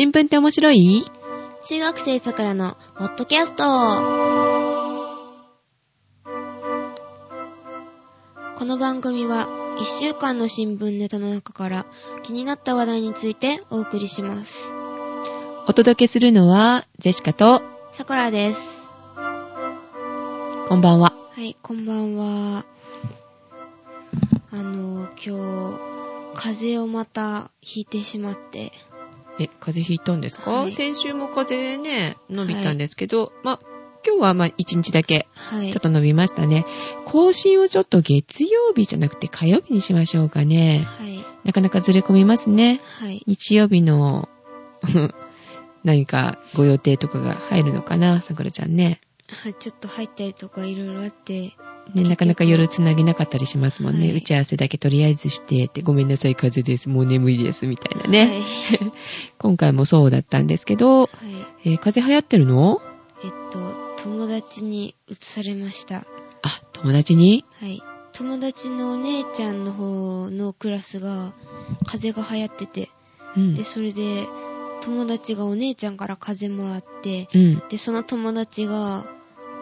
新聞って面白い？中学生さくらのポッドキャストこの番組は1週間の新聞ネタの中から気になった話題についてお送りします。お届けするのは、ジェシカと、さくらです。こんばんは。はい、こんばんは。あの、今日、風邪をまたひいてしまって、え、風邪ひいたんですか、はい先週も風邪ね、伸びたんですけど、まあ、今日はまあ一日だけ、はい。ちょっと伸びましたね。更新をちょっと月曜日じゃなくて火曜日にしましょうかね。はい。なかなかずれ込みますね。はい。日曜日の、何かご予定とかが入るのかな、さくらちゃんね。はい、ちょっと入ったりとかいろいろあって、ね、なかなか夜つなげなかったりしますもんね。はい打ち合わせだけとりあえずしてって、ごめんなさい、風邪です。もう眠いです。みたいなね。はい。今回もそうだったんですけど、はい。えー風邪流行ってるの？えっと、友達に移されました。あ、友達に？はい。友達のお姉ちゃんの方のクラスが、風邪が流行ってて、うん。で、それで、友達がお姉ちゃんから風邪もらって、うん。で、その友達が、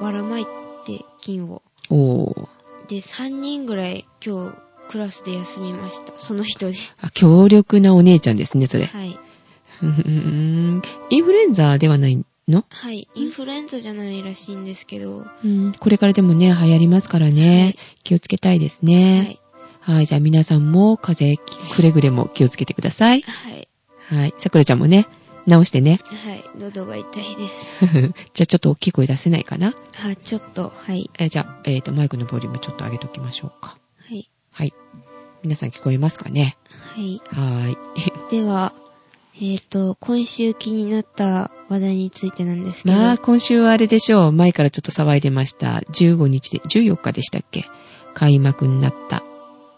ばらまいて、菌を。おー。で、3人ぐらい今日、クラスで休みました。その人で。あ、強力なお姉ちゃんですね、それ。はい。うーんインフルエンザではないの？はい。インフルエンザじゃないらしいんですけど、うん。これからでもね、流行りますからね。はい気をつけたいですはね。い。はい。じゃあ皆さんも風邪くれぐれも気をつけてください。はい。はい。さくらちゃんもね、直してね。はい。喉が痛いです。じゃあちょっと大きい声出せないかな？あ、ちょっと、はい。えじゃあ、えっ、と、マイクのボリュームちょっと上げときましょうか。はい。はい。皆さん聞こえますかね？はい。はーい。では、えっ、と、今週気になった話題についてなんですけど、まあ、今週はあれでしょう。前からちょっと騒いでました。15日で、14日でしたっけ？開幕になった。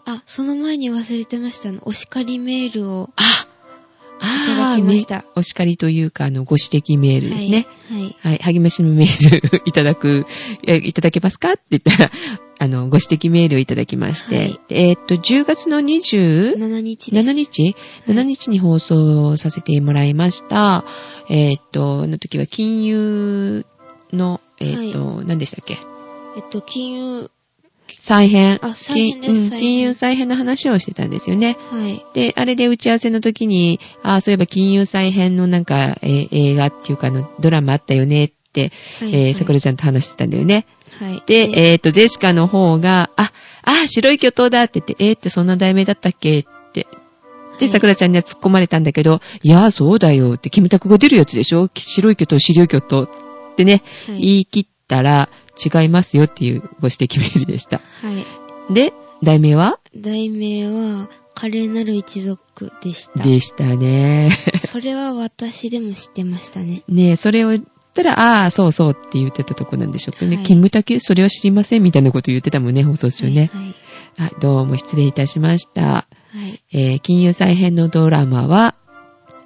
あ、その前に忘れてました。あの、お叱りメールをあいただきましためお叱りというか、あの、ご指摘メールですね。はい。はい。はい。励ましのメールいただく、えいただけますかって言ったら、あの、ご指摘メールをいただきまして、はいえーっと、10月の27 7日です。日？はい ?7 日に放送させてもらいました。えーっと、の時は金融の、えーっと、何でしたっけ？えっと、金融、再編。あ再編です金うん再編金融再編の話をしてたんですよね。はい。で、あれで打ち合わせの時に、ああ、そういえば金融再編のなんか、えー映画っていうかあの、ドラマあったよねって、はい。えー、さくらちゃんと話してたんだよね。はい。で、えっ、と、ジェシカの方が、あ、あ、白い巨頭だって言って、えー、ってそんな題名だったっけって。で、はいさくらちゃんには突っ込まれたんだけど、いやー、そうだよって、キムタクが出るやつでしょ？白い巨頭、白い巨頭ってね、はい。言い切ったら、違いますよっていうご指摘メールでした。はい。で、題名は？題名は、華麗なる一族でした。でしたね。それは私でも知ってましたね。ねえ、それを言ったら、ああ、そうそうって言ってたとこなんでしょうかね。はいキムタク、それは知りませんみたいなこと言ってたもんね、放送中ね。はい。はい、どうも失礼いたしました。はい。えー、金融再編のドラマは、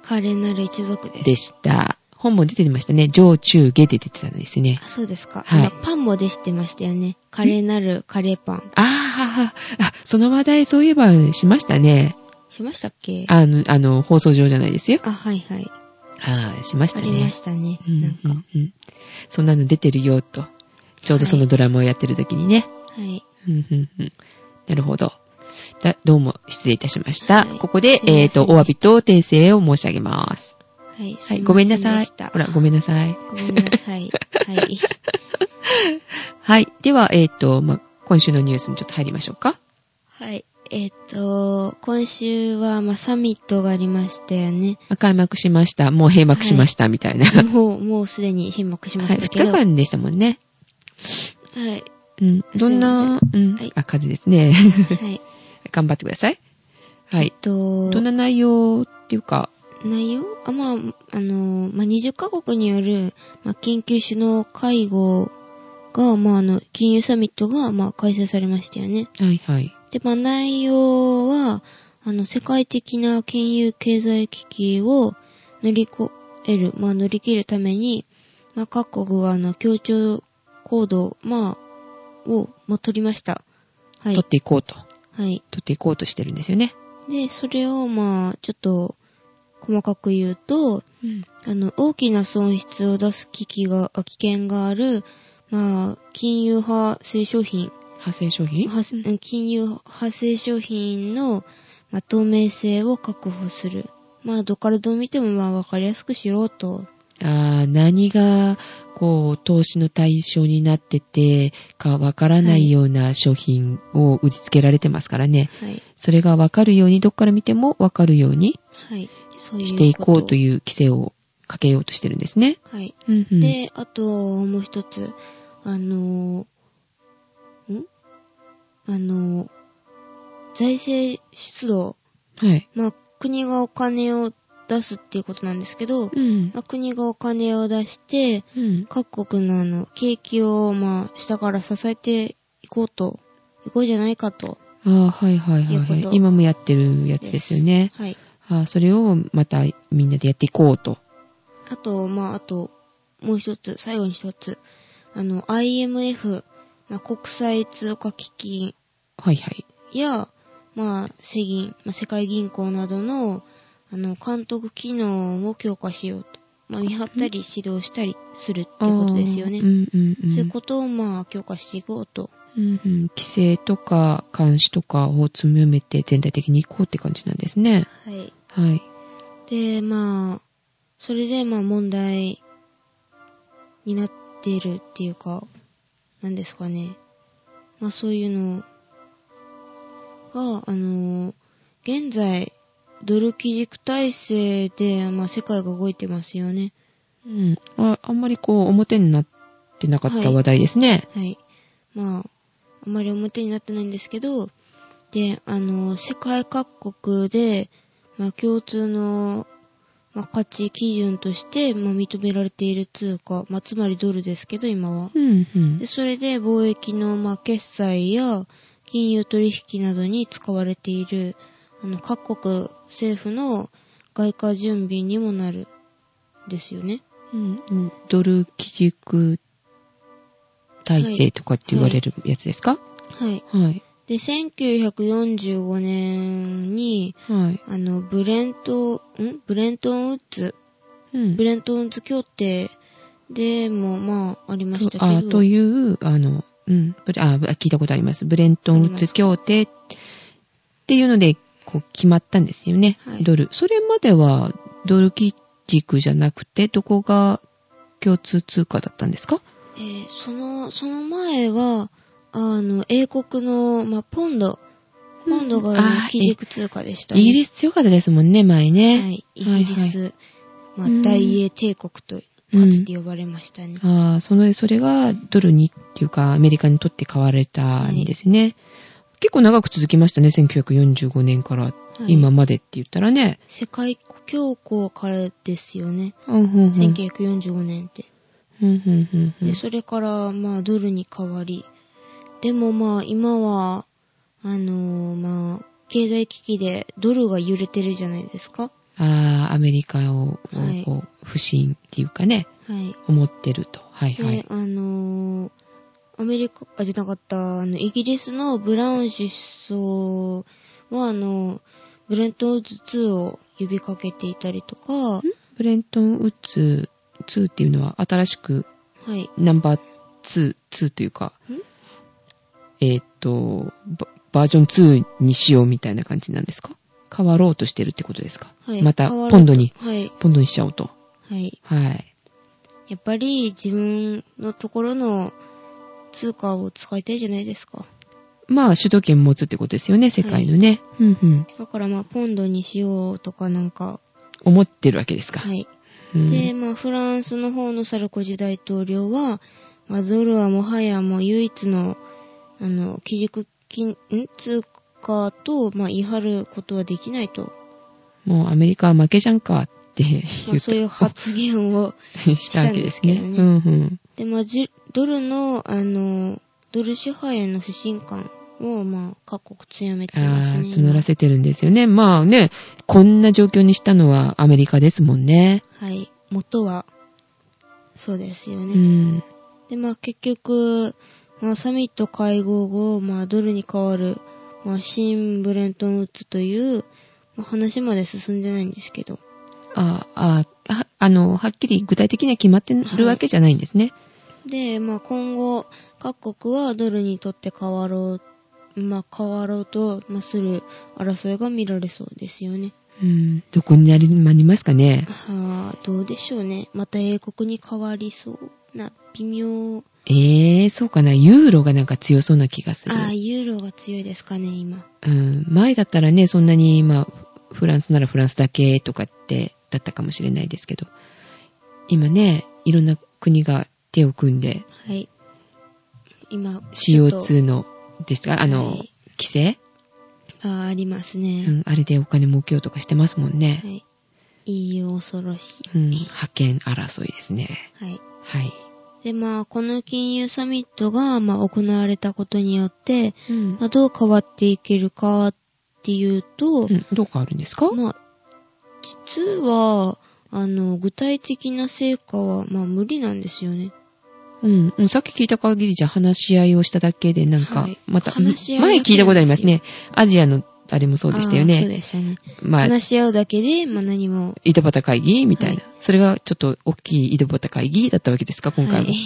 華麗なる一族です。でした。本も出てましたね。上中下で出てたんですねあ、。そうですか。はいパンも出してましたよね。華麗なるカレーパン。ああ、あ、その話題そういえばしましたね。しましたっけ？あの、あの、放送上じゃないですよ。あ、はいはい。はい、しましたね。ありましたね。うんなんか。うんうんそんなの出てるよ、と。ちょうどそのドラマをやってる時にね。はい。うんうんうんなるほど。だどうも失礼いたしました。はいここで、えっ、と、お詫びと訂正を申し上げます。はい。はい、ごめんなさいほら、ごめんなさい。ごめんなさい。はい。はい。では、えっ、と、ま、今週のニュースにちょっと入りましょうか。はい。えっ、と、今週は、まあ、サミットがありましたよね。ま開幕しました。もう閉幕しました、みたいな。もう、もうすでに閉幕しまはい、2したけど。日間でしたもんね。はい。うん。どんな、うん。はいあ、数ですね。はい。頑張ってください。はい。と、どんな内容っていうか、内容？あ、まあ、あの、まあ、20カ国による、まあ、緊急首脳会合が、まあ、あの、金融サミットが、まあ、開催されましたよね。はいはい。で、まあ、内容は、あの、世界的な金融経済危機を乗り越える、まあ、乗り切るために、まあ、各国は、あの、協調行動、まあ、を、まあ、取りました。はい取っ。ていこうと。はい。取っていこうとしてるんですよね。で、それを、まあ、ちょっと、細かく言うと、うん。あの、大きな損失を出す危機が、あ危険がある、まあ、金融派生商品、派生商品？金融派生商品の、まあ、透明性を確保する。まあ、どっからどう見ても、まあ、わかりやすくしろと。ああ、何が、こう、投資の対象になっててかわからないような商品を売りつけられてますからね。はい。それがわかるように、どっから見てもわかるようにはい。していこうとう。いう規制をかけようとしてるんですね。はい。うんうん、で、あと、もう一つ、あの、ん？あの、財政出動。はい。まあ、国がお金を出すっていうことなんですけど、うん。まあ、国がお金を出して、うん。各国のあの、景気を、まあ、下から支えていこうと、いこうじゃないかと。ああ、はいはいはい、はい。今もやってるやつですよね。はい。ああ、それをまたみんなでやっていこうと。あと、まあ、あと、もう一つ、最後に一つ。あの、IMF、まあ、国際通貨基金はいはい。や、まあ、世銀、まあ、世界銀行などの、あの、監督機能を強化しようと。まあ、見張ったり指導したりするってことですよね。うんうんうん。そういうことを、まあ、強化していこうと。うんうん、規制とか監視とかを強めて全体的にいこうって感じなんですね。はい。はい。で、まあ、それで、まあ、問題になっているっていうか、なんですかね。まあ、そういうのが、あの、現在、ドル基軸体制で、まあ、世界が動いてますよね。うん。ああんまりこう表になってなかった話題ですね。はい。まあ、あまり表になってないんですけど、で、あの、世界各国で、まあ、共通の、まあ、価値基準として、まあ、認められている通貨、まあ、つまりドルですけど、今は。うんうんで、。それで貿易の、まあ、決済や金融取引などに使われている、あの、各国政府の外貨準備にもなる、ですよね。うんうんドル基軸体制とかって言われるやつですか？はい。はい。で、1945年に、はい。あの、ブレント、ん？ブレントンウッズ、うんブレントンウッズ協定でも、まあ、ありましたけど。あという、あの、うん、ブレあ、聞いたことあります。ブレントンウッズ協定っていうので、こう、決まったんですよね。はいドル。それまでは、ドル基軸じゃなくて、どこが共通通貨だったんですか？えーその、その前は、あの、英国の、まあ、ポンド。ポンドが基軸通貨でしたね。イギリス強かったですもんね、前ね。はい。イギリス、まあうん、大英帝国と、かつて呼ばれましたね。ああ、その、それがドルにっていうか、アメリカにとって買われたんですね。結構長く続きましたね、1945年からはい今までって言ったらね。世界恐慌からですよね。うん、うん、うん。1945年って。で、それから、まあ、ドルに変わり。でもまあ、今は、あのーまあ、経済危機でドルが揺れてるじゃないですか。ああ、アメリカを、はいこう不信っていうかね、はい。思ってると。はいで、はい。あのーアメリカ、あ、じゃなかった、あの、イギリスのブラウン首相は、あの、ブレントンウッズ2を呼びかけていたりとか、はブレントンウッズ2っていうのは新しくい。ナンバー2、2というかん、えーっとバ、バージョン2にしようみたいな感じなんですか？変わろうとしてるってことですか？はい。また、ポンドに、はい。ポンドにしちゃおうと。はい。はい。やっぱり自分のところの通貨を使いたいじゃないですか。まあ、主導権持つってことですよね、世界のね。うんうん。だからまあ、ポンドにしようとかなんか、思ってるわけですか。はい。うんで、まあ、フランスの方のサルコジ大統領は、まあ、ドルはもはやもう唯一の、あの、基軸金、ん？通貨と、まあ、言い張ることはできないと。もうアメリカは負けじゃんかって言まあ、うそういう発言を。したわけですね。うんうん。で、まあ、じドルの、あの、ドル支配への不信感を、まあ、各国強めてますね。募らせてるんですよね。まあね、こんな状況にしたのはアメリカですもんね。今はい。元は、そうですよね。うん。で、まあ結局、まあサミット会合後、まあドルに代わる、まあ新ブレントンウッズという、まあ話まで進んでないんですけど。ああ、ああの、はっきり具体的には決まってるわけじゃないんですね。で、まあ今後、各国はドルにとって変わろう、まあ変わろうと、まあ、する争いが見られそうですよね。うん。どこになりますかね？はあ、どうでしょうね。また英国に変わりそうな、微妙。ええー、そうかな。ユーロがなんか強そうな気がする。ああ、ユーロが強いですかね、今。うん。前だったらね、そんなに、まあ、フランスならフランスだけとかって、だったかもしれないですけど。今ね、いろんな国が手を組んで、はい。今、ちょっと CO2 の、ですかあの、はい規制？ああ、ありますうね。ん。あれでお金儲けようとかしてますもんね。はい。EU 恐ろしい。うん。派遣争いですね。はい。はい。で、まあ、この金融サミットが、まあ、行われたことによって、うんまあ、どう変わっていけるかっていうと、うん、どうかあるんですか？まあ、実は、あの、具体的な成果は、まあ、無理なんですよね。うん、うんさっき聞いた限りじゃ話し合いをしただけでなんか、はいまた、話し合い前聞いたことありますね。アジアのあれもそうでしたよあーそうね。でしたね。まあ、話し合うだけで、まあ、何も。井戸端会議みたいな、はそれがちょっと大きい井戸端会議だったわけですか、今回も。はい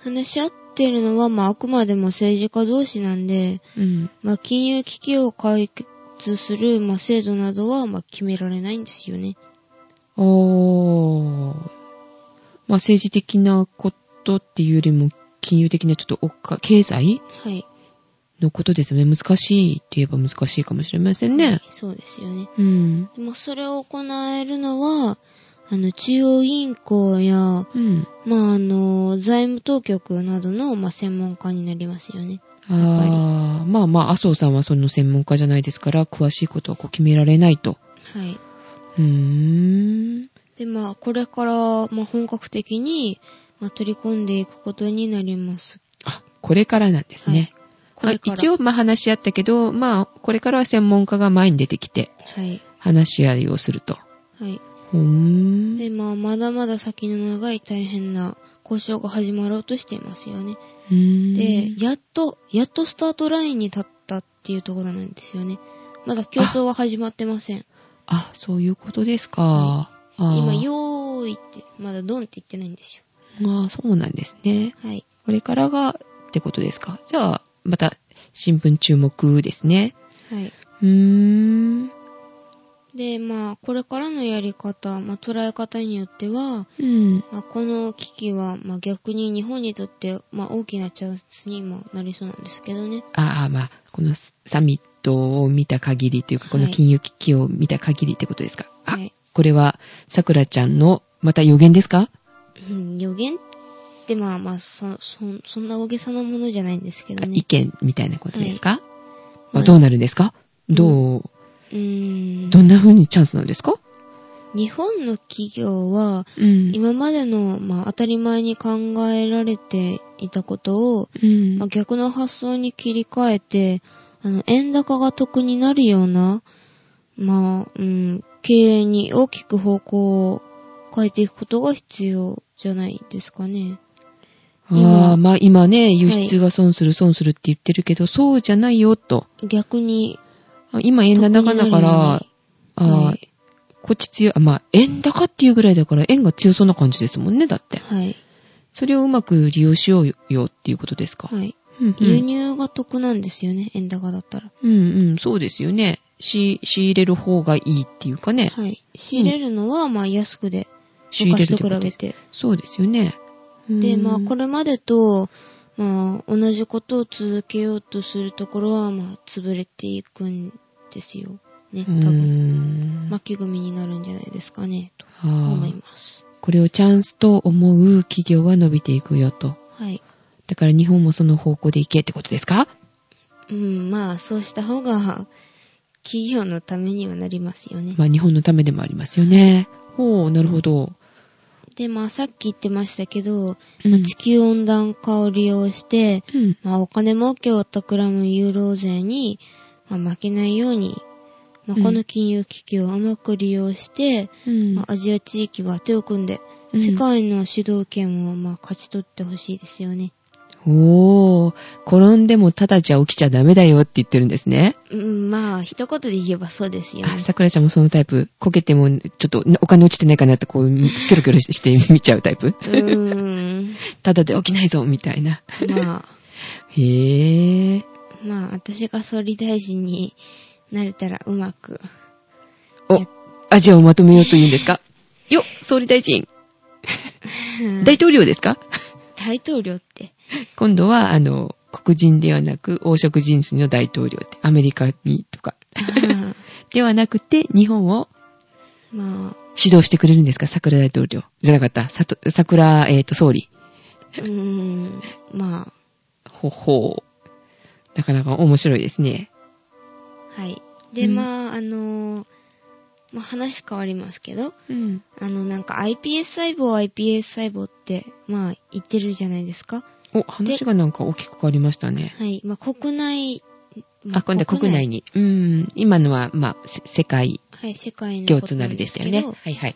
話し合ってるのは、まあ、あくまでも政治家同士なんで、うん。まあ、金融危機を解決する、まあ、制度などは、まあ、決められないんですよね。おー。まあ政治的なことっていうよりも、金融的なちょっとおっか、経済？はい。のことですよね。難しいって言えば難しいかもしれませんね。そうですよね。うん。でまあ、それを行えるのは、あの、中央銀行や、うん。まあ、あの、財務当局などの、まあ、専門家になりますよね。ああ、まあまあ、麻生さんはその専門家じゃないですから、詳しいことはこう決められないと。はい。うーん。で、まあ、これから、まあ、本格的に、まあ、取り込んでいくことになります。あ、これからなんですね。これから。あ一応、まあ話し合ったけど、まあ、これからは専門家が前に出てきて、はい。話し合いをすると。はい。うーん。で、まあ、まだまだ先の長い大変な交渉が始まろうとしていますよね。で、やっと、やっとスタートラインに立ったっていうところなんですよね。まだ競争は始まってません。あ、そういうことですか。はあー今、よーいって、まだドンって言ってないんですよ。あーそうなんですね。はい。これからが、ってことですか？じゃあ、また、新聞注目ですね。はい。うーん。で、まあ、これからのやり方、まあ、捉え方によっては、うん。まあ、この危機は、まあ、逆に日本にとって、まあ、大きなチャンスにもなりそうなんですけどね。ああ、まあ、このサミットを見た限りというか、この金融危機を見た限りってことですか？あ、はい。これは、さくらちゃんの、また予言ですか？うん、予言って、まあまあ、そ、そ、そんな大げさなものじゃないんですけどね。意。見みたいなことですか、まあ、はいどうなるんですか、どう、うーん。どんな風にチャンスなんですか？日本の企業は、うん。今までの、まあ、当たり前に考えられていたことを、うん。まあ、逆の発想に切り替えて、あの、円高が得になるような、まあ、うん、経営に大きく方向を変えていくことが必要じゃないですかね。あ今あ、まあ今ね、輸出が損する損するって言ってるけど、そうじゃないよと。逆に、あ今円高だから、はいこっち強い、あまあ円高っていうぐらいだから円が強そうな感じですもんね、だって。はい、それをうまく利用しようよっていうことですか。はい。うん輸入が得なんですよね、円高だったら。うんうん、そうですよね。し、仕入れる方がいいっていうかね。はい。仕入れるのは、まあ、安くで、仕入れる昔と比べて。そうですよね。で、まあ、これ、れまでと、まあ、同じことを続けようとするところは、まあ、潰れていくんですよ。ね、多分。ん。巻き組みになるんじゃないですかね、とは思いあ、ます。これをチャンスと思う企業は伸びていくよと。はい。だから日本もその方向で行けってことですか？うん、まあ、そうした方が、企業のためにはなりますよね。まあ日本のためでもありますよね。ほう、なるほど。で、まあ、さっき言ってましたけど、うんまあ地球温暖化を利用して、うん。まあ、お金儲けを企むユーロ税に、まあ、負けないように、まあ、うんこの金融危機をうまく利用して、うんまあ、アジア地域は手を組んで、うん世界の主導権を、まあ、勝ち取ってほしいですよね。おー、転んでもただじゃ起きちゃダメだよって言ってるんですね。うん、まあ、一言で言えばそうですよねあ、。桜ちゃんもそのタイプ。こけても、ちょっとお金落ちてないかなってこう、キョロキョロして見ちゃうタイプうーん。ただで起きないぞみたいな。まあ、へー。まあ、私が総理大臣になれたらうまく。お、アジアをまとめようというんですか？よ、総理大臣。大統領ですか？大統領って。今度は、あの、黒人ではなく、黄色人種の大統領って、アメリカにとか。ではなくて、日本をまあ、指導してくれるんですか？桜大統領。じゃなかった。さと桜、えっ、と、総理。うーん、まほほう。なかなか面白いですね。あ、はい。で、うんまあ、あのーまあ話変わりますけど、うん。あの、なんか iPS 細胞、iPS 細胞って、まあ、言ってるじゃないですか。お、話がなんか大きく変わりましたね。はい。まあ、国内、まあ、今度は国内。に。うん。今のは、まあ、せ世界はい、世界の共通なりですすよね。はいはい。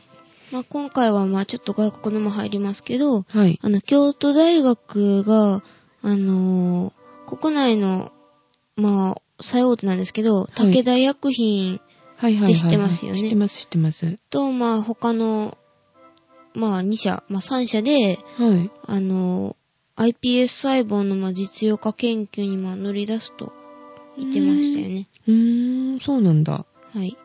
まあ、今回はまあ、ちょっと外国のも入りますけど、はい。あの、京都大学が、あのー国内の、まあ、最大手なんですけど、武田薬品。って知ってますよね知ってます、知ってます。と、まあ、他の、まあ、2社、まあ、3社で、はい。あのー iPS 細胞のまあ実用化研究にまあ乗り出すと言ってましたよね。うーん、そうなんだ。はい。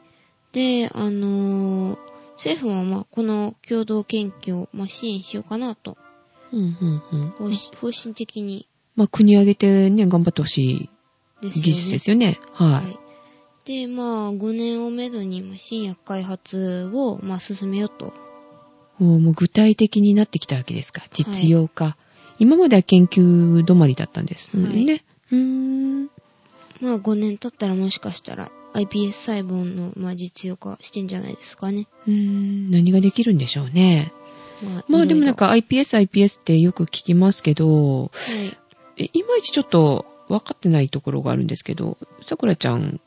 で、あのー政府はまあこの共同研究をまあ支援しようかなと、うん、うん、うん。方針的にまあ、国挙げてね、頑張ってほしいですよね。技術ですよね。はい。はい。で、まあ、5年をめどに、まあ、新薬開発を、まあ、進めようと。もうもう具体的になってきたわけですか。実用化。今までは研究止まりだったんですはいね。うーん。まあ、5年経ったらもしかしたら、iPS 細胞の、まあ、実用化してんじゃないですかね。うーん、何ができるんでしょうね。まあ、まあでもなんか iPS、iPS ってよく聞きますけど、はい。えいまいちちょっと分かってないところがあるんですけど、さくらちゃん、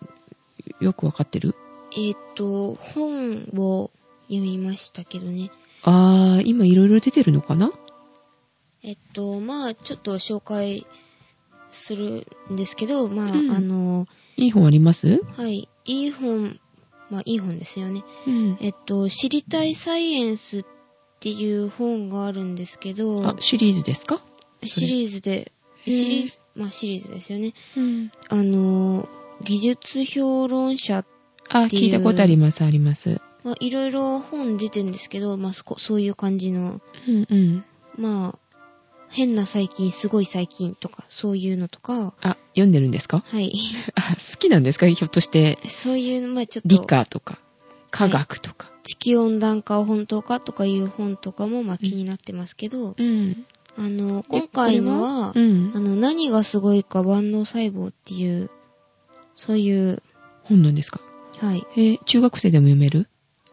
よく分かってる？えーっ、と、本を読みましたけどね。あー、今いろいろ出てるのかな？えっと、まあ、ちょっと紹介するんですけど、まあ、うんあの、いい本あります？はい、いい本、まあ、いい本ですよね。うん。えっと、知りたいサイエンスっていう本があるんですけどあ、、シリーズですか？シリーズで、へーシリーズ、まあシリーズですよね。うん。あの、技術評論者、あ、っていう聞いたことあります、あります。まあいろいろ本出てるんですけど、まあそこそういう感じの、うんうん。まあ、変な細菌、すごい細菌とか、そういうのとか、あ、読んでるんですか？はい。あ、好きなんですか？ひょっとして、そういう、まあちょっ理と、科とか、科学とか。地球温暖化は本当かとかいう本とかも、まあ気になってますけど、うん。あの、今回のは、うん。あ。の、何がすごいか万能細胞っていう、そういう、本なんですか？はい。えー中学生でも読める？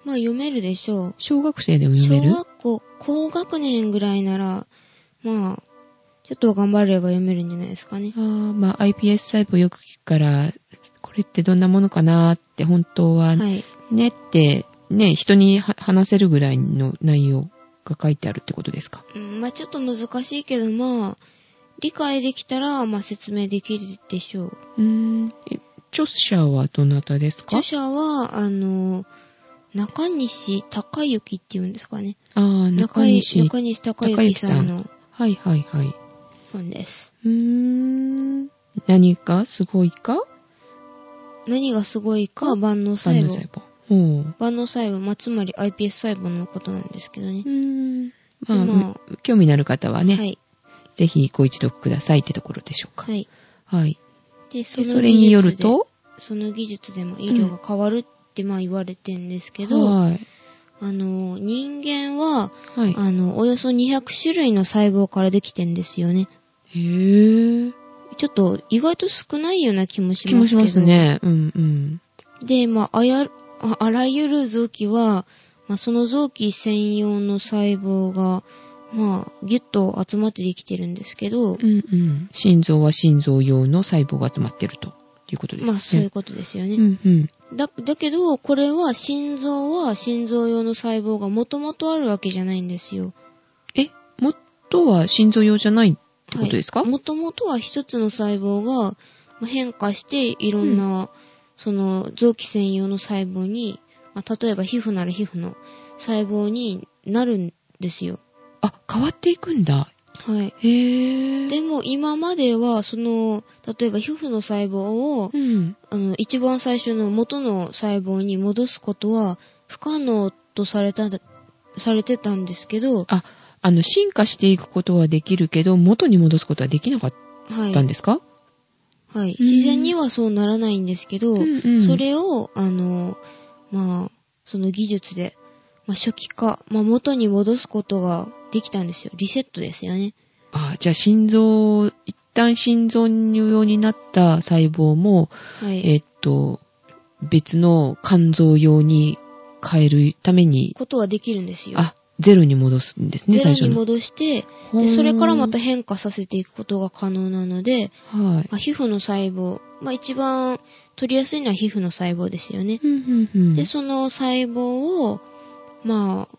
まあ読めるでしょう。小学生でも小読める？学校、高学年ぐらいなら、まあ、ちょっと頑張れば読めるんじゃないですかね。あーまあ、iPS 細胞よく聞くから、これってどんなものかなって本当ははい。ねって、ね、人には話せるぐらいの内容が書いてあるってことですか？うんまあちょっと難しいけど、まあ、理解できたら、まあ説明できるでしょう。うーん。え著者はどなたですか？著者は、あの、中西隆之って言うんですかね。ああ、中西。中西隆之さんのはいはいはい。本です。うーん。何かすごいか？何がすごいか、万能万細胞。能細胞。ほう。万能細胞、まあ、つまり iPS 細胞のことなんですけどねう。ーん。でまあ、ま興味のある方はね、はい。ぜひご一読くださいってところでしょうか。はい。はい。で、そそれによると？その技術でも医療が変わるってまあ言われてんですけど、はい。あの、人間は、はい。あの、およそ200種類の細胞からできてんですよね。へぇー。ちょっと意外と少ないような気もし気ますけど。もします。ね。うんうん。で、まあ、あや、ああらゆる臓器は、まあ、その臓器専用の細胞が、まあ、ギュッと集まってできてるんですけど、うんうん。心臓は心臓用の細胞が集まってるということですね。まあ、そういうことですよね。うんうん。だ、だけど、これは心臓は心臓用の細胞がもともとあるわけじゃないんですよ。え、元は心臓用じゃないてことですか、もともとは一つの細胞がまあ変化していろんな、その臓器専用の細胞に、まあ、例えば皮膚なら皮膚の細胞になるんですよ。あ、変わっていくんだ。はい。へぇでも今までは、その、例えば皮膚の細胞を、うん。あの、一番最初の元の細胞に戻すことは不可能とされたされてたんですけど、あ、あの、進化していくことはできるけど、元に戻すことはできなかっはい。たんですか、はい。うん自然にはそうならないんですけど、うんうんそれを、あの、まあ、その技術で、まあ、初期化、まあ、元に戻すことができたんですよ。リセットですよね。あ、じゃあ心臓、一旦心臓用になった細胞も、はい。えっと、別の肝臓用に変えるために、ことはできるんですよ。あ、ゼロに戻すんですね、ゼロに。戻して、で、それからまた変化させていくことが可能なので、はい。まあ、皮膚の細胞、まあ、一番取りやすいのは皮膚の細胞ですよね。うんうんうんで、その細胞を、まあ、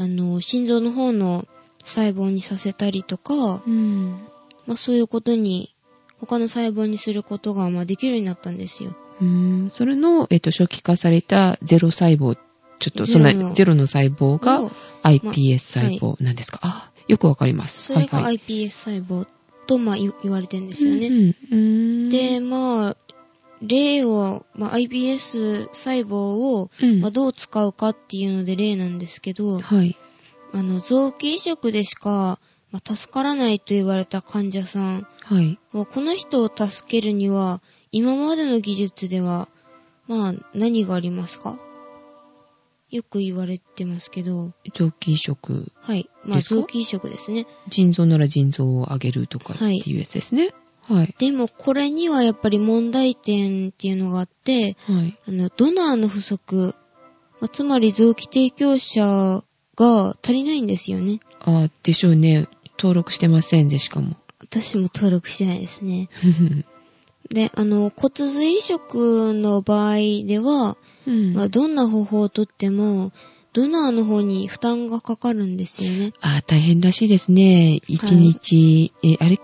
あの、心臓の方の細胞にさせたりとか、うん。まあそういうことに、他の細胞にすることが、まあできるようになったんですよ。うんそれの、えっと、初期化されたゼロ細胞、ちょっとそんなゼロのゼロの細胞がを iPS 細胞なんですか、あ、よくわかります。それがはいはい iPS 細胞と、まあ言言われてるんですよね。うんうんうんで、まあ、例を、まあ iPS 細胞を、うんまあどう使うかっていうので例なんですけど、はい。あの、臓器移植でしか、まあ、助からないと言われた患者さんはい。この人を助けるには、今までの技術では、まあ、何がありますか？よく言われてますけど、臓器移植。はい。まあ、臓器移植ですね。腎臓なら腎臓を上げるとかっていうやつですね。はい。でも、これにはやっぱり問題点っていうのがあって、はい。あの、ドナーの不足、まあつまり臓器提供者が足りないんですよね。あでしょうね。登録してませんで、しかも。私も登録してないですね。で、あの、骨髄移植の場合では、うんまあ、どんな方法をとっても、ドナーの方に負担がかかるんですよね。あ大変らしいですね。一日、え、あれ、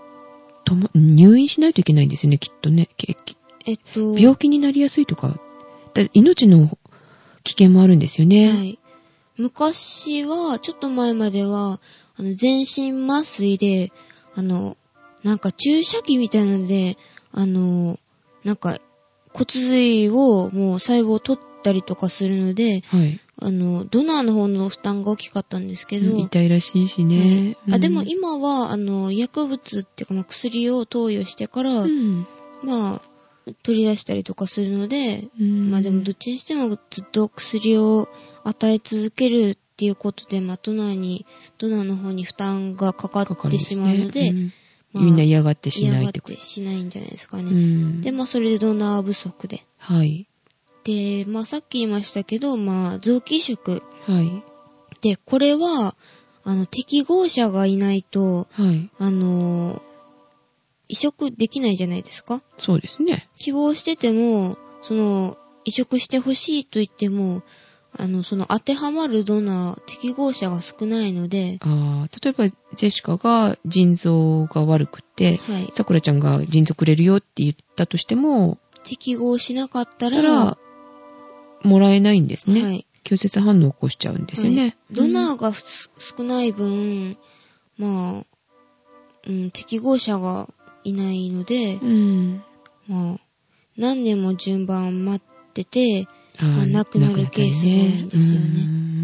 とも、入院しないといけないんですよね、きっとね。えっと、病気になりやすいとか。だ命の危険もあるんですよね。はい。昔は、ちょっと前までは、あの、全身麻酔で、あの、なんか注射器みたいなので、あの、なんか骨髄をもう細胞を取ったりとかするので、はい。あの、ドナーの方の負担が大きかったんですけど、うん痛いらしいしね。はいあ、でもうん今は、あの、薬物っていうか、まあ、薬を投与してから、うん。まあ、取り出したりとかするので、うんまあでもどっちにしてもずっと薬を与え続けるっていうことで、まあドナーに、ドナーの方に負担がかかってしまうので、うんまあみんな嫌がってし嫌がっないってこと。てしないんじゃないですかね。うんで、まあそれでドナー不足で。はい。で、まあさっき言いましたけど、まあ臓器移植。はい。で、これは、あの、適合者がいないと、はい。あの移植できないじゃないですかそうですね。希望してても、その、移植してほしいと言っても、あの、その当てはまるドナー、適合者が少ないので、あー例えば、ジェシカが腎臓が悪くて、はい。さくらちゃんが腎臓くれるよって言ったとしても、適合しなかったら、もらえないんですね。はい。拒絶反応を起こしちゃうんですよね。はいドナーがふす少ない分、まあ、うん、適合者がいないのでう、ん。まあ、何年も順番待ってて、まあ亡くなるケースが多いんですよねうん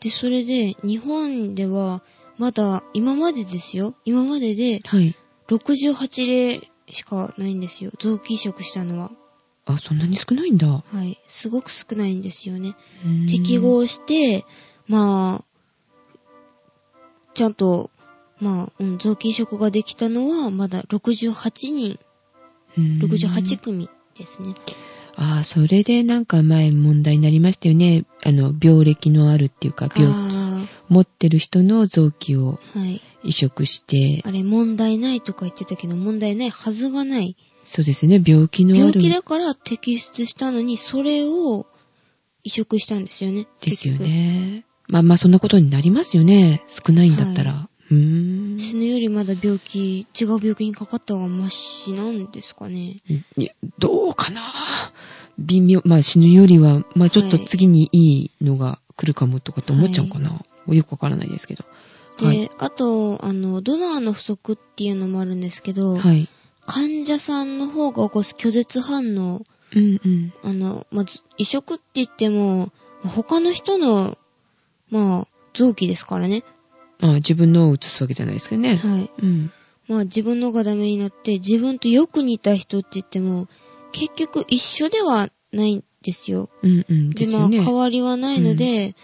で、それで、日本では、まだ、今までですよ。今までで、はい。68例しかないんですよ。臓器移植したのは。あ、そんなに少ないんだ。はい。すごく少ないんですよね。うん適。合して、まあ、ちゃんと、まあ、うん、臓器移植ができたのは、まだ68人、うん68組ですね。ああ、それでなんか前問題になりましたよね。あの、病歴のあるっていうか、病あ持ってる人の臓器を。移植して、あれ、問題ないとか言ってたけど、問題ないはずがない。そうですね、病気の。病気だから摘出したのに、それを移植したんですよね。ですよね。まあまあ、そんなことになりますよね。少ないんだったら。うーん。死ぬよりまだ病気、違う病気にかかった方がマシなんですかね。いや、どうかな微妙。まあ死ぬよりは、まあちょっと次にいいのが来るかもとかって思っちゃうかな。よくわからないですけど。で、はい。あと、あの、ドナーの不足っていうのもあるんですけど、はい。患者さんの方が起こす拒絶反応、うんうん。あの、まず、移植って言っても、他の人の、まあ、臓器ですからね。あ自分のを移すわけじゃないですけどね。はい。うん。まあ、自分のがダメになって、自分とよく似た人って言っても、結局一緒ではないんですよ。うんうん。で、まあ。変わりはないので、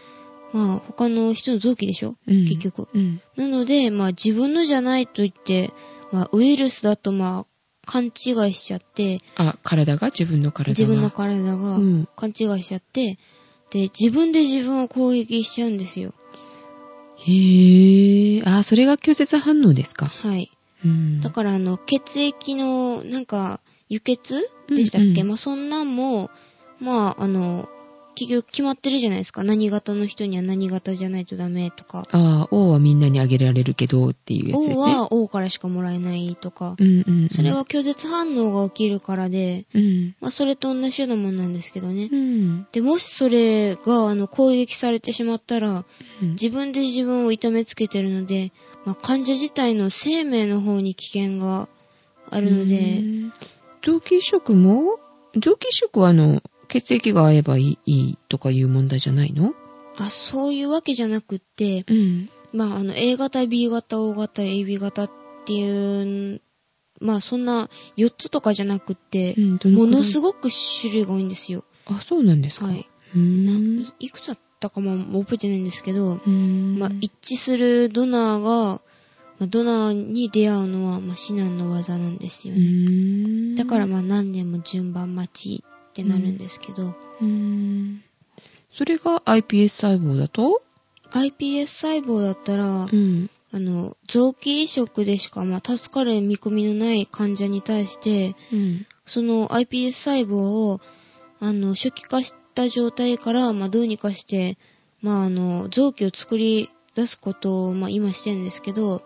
まあ、他の人の臓器でしょ、うん結局。うん。なので、まあ、自分のじゃないと言って、まあ、ウイルスだとまあ、勘違いしちゃって、あ、体が？自分の体が？自分の体がうん勘違いしちゃって、で、自分で自分を攻撃しちゃうんですよ。へぇー。あ、それが拒絶反応ですか？はい。うん。だから、あの、血液の、なんか、輸血でしたっけ、うんうんまあ、そんなんも、まあ、あの、結局決まってるじゃないですか。何型の人には何型じゃないとダメとか。ああ、王はみんなにあげられるけどっていうやつですね。O は O からしかもらえないとか。うんうんうん。それは拒絶反応が起きるからで、うん。まあ、それと同じようなもんなんですけどね。うん。で、もしそれが、あの、攻撃されてしまったら、うん自分で自分を痛めつけてるので、まあ、患者自体の生命の方に危険があるのうで、ん臓器移植も？臓器移植はあの、血液が合えばいいいいとかいう問題じゃないの？あ、そういうわけじゃなくって、うん。まあ、あの、A 型、B 型、O 型、AB 型っていう、まあ、そんな4つとかじゃなくって、うんものすごく種類が多いんですよ。あ、そうなんですか？はい。うーん。いいくつだったかも覚えてないんですけど、まあ、一致するドナーが、まあ、ドナーに出会うのは、まあ、至難の技なんですようね。だから、まあ、何年も順番待ちってなるんですけど、うーん。それが iPS 細胞だと？iPS 細胞だったら、うん。あの、臓器移植でしか、まあ、助かる見込みのない患者に対して、うん。その iPS 細胞を、あの、初期化した状態から、まあ、どうにかして、まあ、あの、臓器を作り出すことを、まあ、今してるんですけど、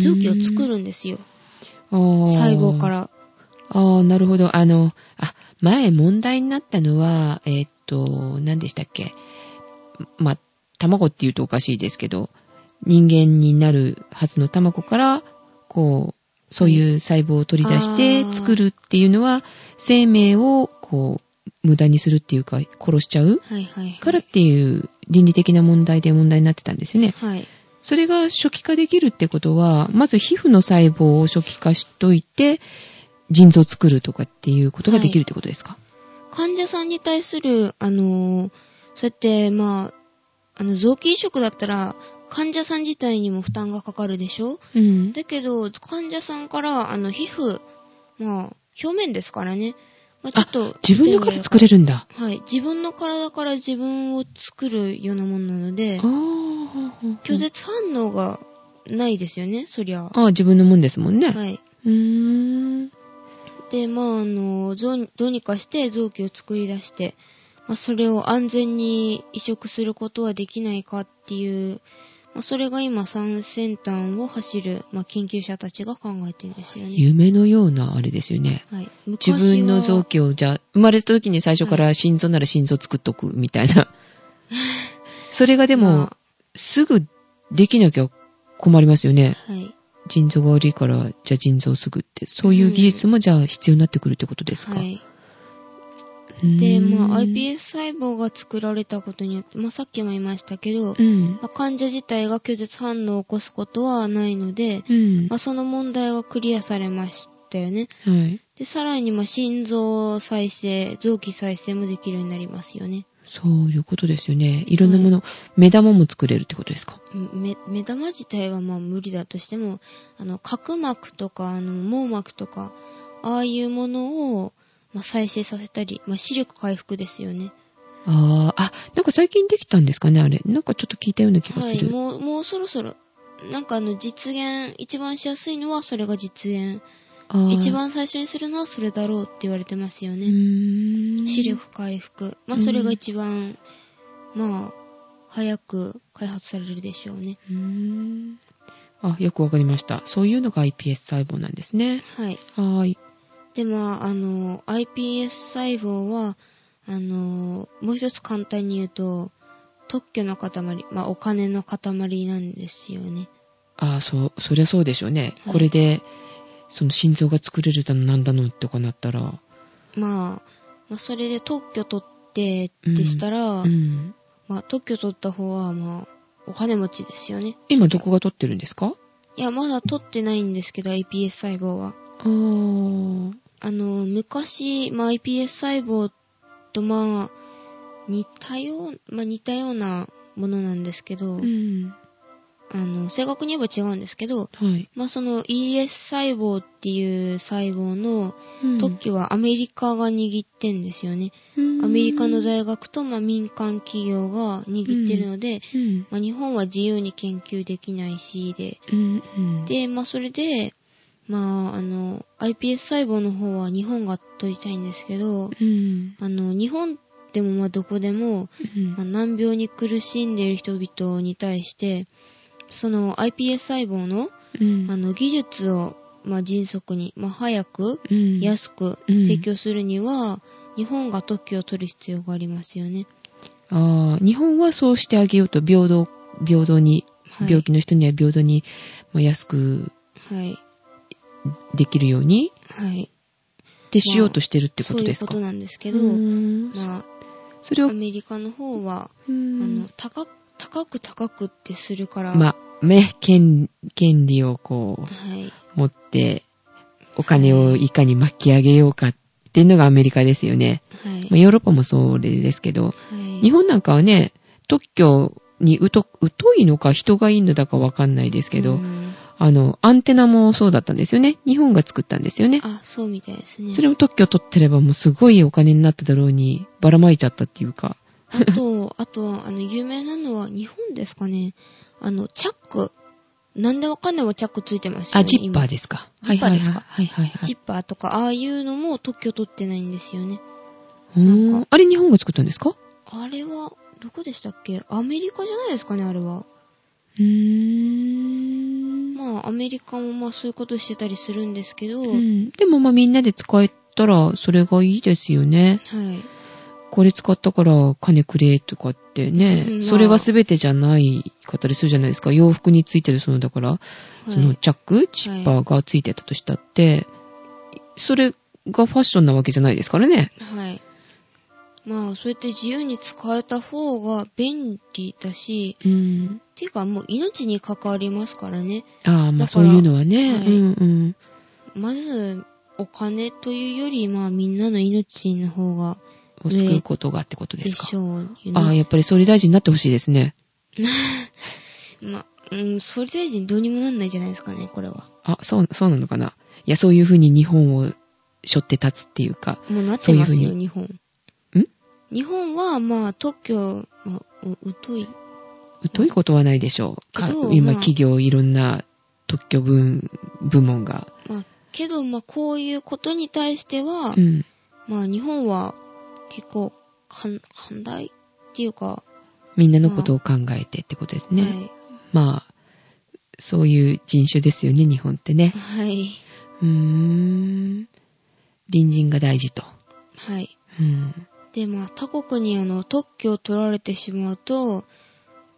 臓器を作る。るんですよ。細胞か。ら。ああ、なるほど。あの、あ、前問題になったのは、えーっと、何でしたっけ？まあ、卵って言うとおかしいですけど、人間になるはずの卵から、こう、そういう細胞を取り出して作るっていうのは、生命を、こう、無駄にするっていうか、殺しちゃうはいはい、はい。からっていう倫理的な問題で問題になってたんですよね。はい。それが初期化できるってことは、まず皮膚の細胞を初期化しといて、腎臓を作るとかっていうことができるってことですか、患者さんに対する、あのーそうやって、まあ、あの、臓器移植だったら、患者さん自体にも負担がかかるでしょ？うん。だけど、患者さんから、あの、皮膚、まあ、表面ですからね。まあ、ちょあっと、自分のから作れるんだ。はい。自分の体から自分を作るようなもんなのであ、あ。拒絶反応がないですよね、そりゃ。ああ、自分のもんですもんね。はい。うーん。で、まあ、あの、どうにかして臓器を作り出して、まあ、それを安全に移植することはできないかっていう、まあ、それが今最先端を走る、まあ、研究者たちが考えてるんですよね。夢のようなあれですよね。はい。自分の臓器を、じゃあ、生まれた時に最初から心臓なら心臓作っとくみたいな。それがでも、まあすぐできなきゃ困りますよね。はい。腎臓が悪いから、じゃあ腎臓をすぐって。そういう技術もじゃあ必要になってくるってことですか？はい。うーんで、まあ、iPS 細胞が作られたことによって、まあ、さっきも言いましたけど、うん。まあ、患者自体が拒絶反応を起こすことはないので、うん。まあ、その問題はクリアされましたよね。はい。で、さらに、まあ、心臓再生、臓器再生もできるようになりますよね。そういうことですよね。いろんなもの、目玉も作れるってことですか？め目玉自体はまあ無理だとしても、あの、角膜とか、あの、網膜とか、ああいうものを、まあ、再生させたり、まあ、視力回復ですよね。ああ、あ、なんか最近できたんですかね、あれ。なんかちょっと聞いたような気がはい、する。もう、もうそろそろ、なんかあの、実現、一番しやすいのはそれが実現。一番最初にするのはそれだろうって言われてますようね。視力回復。まあ、うんそれが一番、まあ、早く開発されるでしょうね。うーん。あ、よくわかりました。そういうのが iPS 細胞なんですね。はい。はーい。で、まあ、あの、iPS 細胞は、あの、もう一つ簡単に言うと、特許の塊、まあ、お金の塊なんですよね。ああ、そう、そりゃそうでしょうね。はいこれで、その心臓が作れるだのなんだのとかなったら、まあ、まあ、それで特許取ってでしたら、うん。まあ、特許取った方は、まあ、お金持ちですよね。今どこが取ってるんですか？いや、まだ取ってないんですけど、iPS 細胞は。あー。あの、昔、まあ、iPS 細胞と、まあ、似たよう、まあ、似たようなものなんですけど、うん。あの、正確に言えば違うんですけど、はい。まあ、その ES 細胞っていう細胞のうん特許はアメリカが握ってんですよね。うんアメリカの大学と、まあ、民間企業が握ってるので、うん。まあ、日本は自由に研究できないし、で、うん。うん、で、まあ、それで、まあ、あの、iPS 細胞の方は日本が取りたいんですけど、うん。あの、日本でもまあどこでも、うんまあ、難病に苦しんでいる人々に対して、その iPS 細胞のうんあの技術を、まあ、迅速に、まあ、早く、うん安くうん提供するには、日本が特許を取る必要がありますよね。ああ、日本はそうしてあげようと、平等、平等に、はい。病気の人には平等に、まあ、安くはい。できるように、はい。ってしようとしてるってことですか、そういうことなんですけど、まそれをあ、ア、メリカの方は、あの、高く、高く高くってするから、まあ、ね、権、権利をこう、はい。持って、お金をいかに巻き上げようかっていうのがアメリカですよね。はい。まあ、ヨーロッパもそれですけど、はい。日本なんかはね、特許に疎疎いのか人がいいのだかわかんないですけど、うんあの、アンテナもそうだったんですよね。日本が作ったんですよね。あ、そうみたいですね。それも特許取ってればもうすごいお金になっただろうに、ばらまいちゃったっていうか。あと、あと、あの、有名なのは、日本ですかね。あの、チャック。なんでわかんないもチャックついてますよね。あ、ジッパーす。ですか。ジッパーですかはいはいはいはい。ジッパーとか、ああいうのも特許取ってないんですよね。なんかあれ日本が作ったんですか？あれは、どこでしたっけ？アメリカじゃないですかね、あれは。うーん。まあ、アメリカもまあそういうことしてたりするんですけど、はい。うん。でもまあみんなで使えたらそれがいいですよね。これ使ったから金くれとかってね、うんまあそれが全てじゃないかったりするじゃないですか。洋服についてるその、だから、い。そのチャック、チッパーがついてたとしたって、それがファッションなわけじゃないですからね。はい。まあ、そうやって自由に使えた方が便利だし、うん。ていうかもう命に関わりますからね。ああ、まあそういうのはね。はいうんうん。まず、お金というより、まあみんなの命の方がを救うことがってことでか？ですしょうよね。ああ、やっぱり総理大臣になってほしいですね。まあ、うん、総理大臣どうにもなんないじゃないですかね、これは。あ、そう、そうなのかな？いや、そういうふうに日本を背負って立つっていうか。もうなってますよ、そういうふう日本。ん？日本は、まあ、特許、まあ、う疎い。疎いことはないでしょう。かけど今、まあ企業いろんな特許分、部門が。まあ、けど、まあ、こういうことに対しては、うん。まあ、日本は結構、かん、寛大っていうか、みんなのことを考えてってことですね。はい。まあ、そういう人種ですよね、日本ってね。はい。うーん。隣人が大事と。はい。うん。で、まあ、他国にあの、特許を取られてしまうと、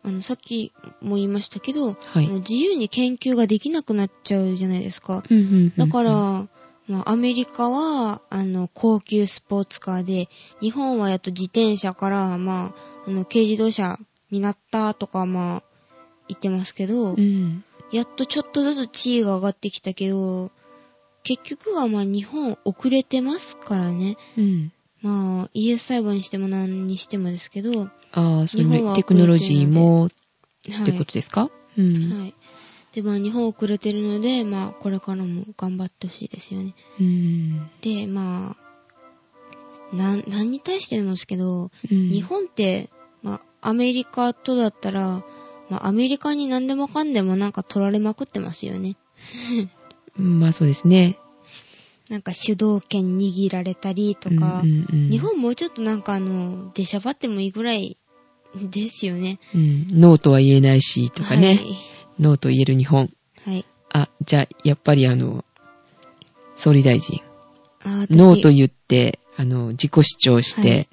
あの、さっきも言いましたけど、はい自由に研究ができなくなっちゃうじゃないですか。うんうんうんうんだから、まあ、アメリカは、あの、高級スポーツカーで、日本はやっと自転車から、まあ、あの、軽自動車になったとか、まあ、言ってますけど、うん。やっとちょっとずつ地位が上がってきたけど、結局はまあ日本遅れてますからね。うん。まあ ES 細胞にしても何にしてもですけど、はああ、そテクノロジーもっい。てことですか？うん。はい。で、まあ日本遅れてるので、まあこれからも頑張ってほしいですよね。うん。で、まあ、なん、何に対してもですけど、うん日本って、まあアメリカとだったら、まあアメリカに何でもかんでもなんか取られまくってますよね。まあそうですね。なんか主導権握られたりとか、うんうんうん日本もうちょっとなんかあの、出しゃばってもいいぐらいですよね。うん。ノーとは言えないし、とかね。はい。ノーと言える日本。はい。あ、じゃあ、やっぱりあの、総理大臣、あ私ノーと言って、あの、自己主張して、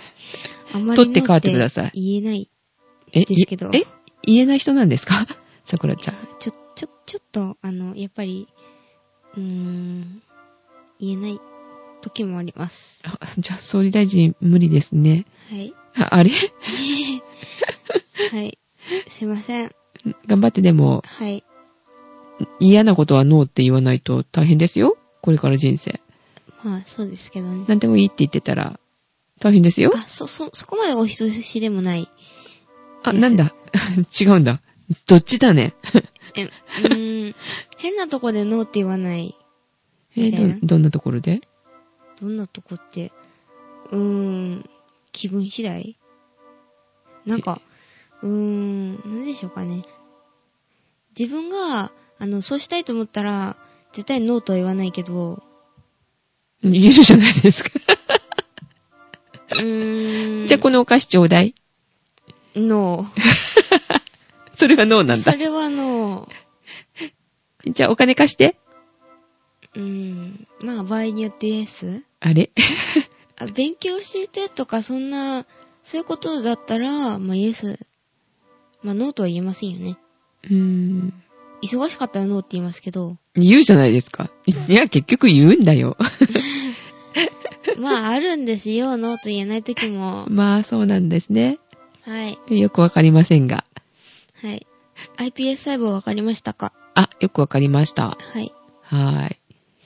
あんまり取って代わってください言えない。え、ですけどいえ、言えない人なんですか？桜ちゃん。ちょ、ちょ、ちょっと、あの、やっぱり、うーん、言えない時もあります。あじゃあ、総理大臣無理ですね。はい。ああれ？はい。すいません。頑張ってでも、はい。嫌なことはノーって言わないと大変ですよ。これから人生。まあ、そうですけどね。何でもいいって言ってたら、大変ですよ。あ、そ、そ、そこまでお人よしでもない。あ、なんだ？違うんだ。どっちだね？え、うーん、変なとこでノーって言わない。えーど、どんなところで？どんなとこって、うーん、気分次第？なんか、うーん、なんでしょうかね。自分が、あの、そうしたいと思ったら、絶対ノーとは言わないけど、言えるじゃないですか。うーん。じゃあ、このお菓子ちょうだい。ノ それはノーなー。んだそ。れはノー。じゃあ、お金貸して。うーん。まあ、場合によってイエス？あれ？あ勉強しててとか、そんな、そういうことだったら、まあ、イエス。まあ、ノーとは言えませんよね。うーん。忙しかったらノーって言いますけど、言うじゃないですか。いや、結局言うんだよ。まあ、あるんですよ、ノーと言えない時も。まあ、そうなんですね。はい。よくわかりませんが。はい。iPS 細胞わかりましたか？あ、よくわかりました。はい。はーい。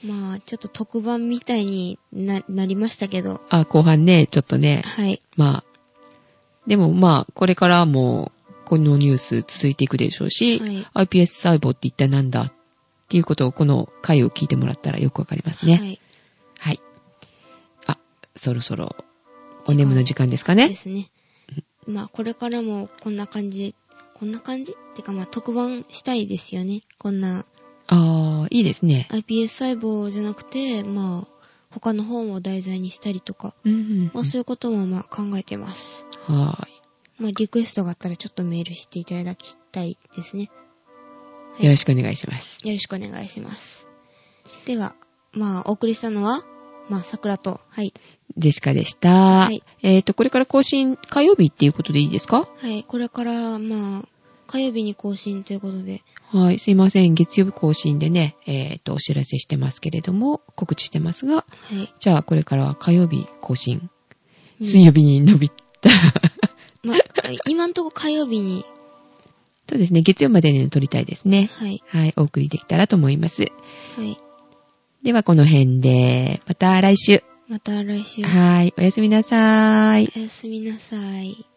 まあ、ちょっと特番みたいにな、なりましたけど、あ、後半ね、ちょっとね。はい。まあ。でもまあ、これからも、このニュース続いていくでしょうし、はい iPS 細胞って一体なんだっていうことをこの回を聞いてもらったらよくわかりますね。はい。はい。あ、そろそろお眠の時間ですかねで。すね。まあ、これからもこんな感じで、こんな感じってかまあ、特番したいですよね。こんなああ、いいですね。iPS 細胞じゃなくて、まあ、他の本を題材にしたりとか、うんうんうんまあ、そういうこともまあ考えてます。はまあ、リクエストがあったらちょっとメールしていただきたいですね。ーい。よろしくお願いします。よろしくお願いします。では、まあ、お送りしたのは、まあ、桜と、はい。ジェシカでした。はいえっ、と、これから更新火曜日っていうことでいいですか？はい、これから、まあ、火曜日に更新ということで、はい、すいません。月曜日更新でね、えっ、と、お知らせしてますけれども、告知してますが、はい。じゃあ、これからは火曜日更新。うん水曜日に伸びた。まあ、今んとこ火曜日に、そうですね、月曜までに撮りたいですね。はい、はい、お送りできたらと思います。はい。では、この辺で、また来週。また来週、はい、おやすみなさーい。おやすみなさい。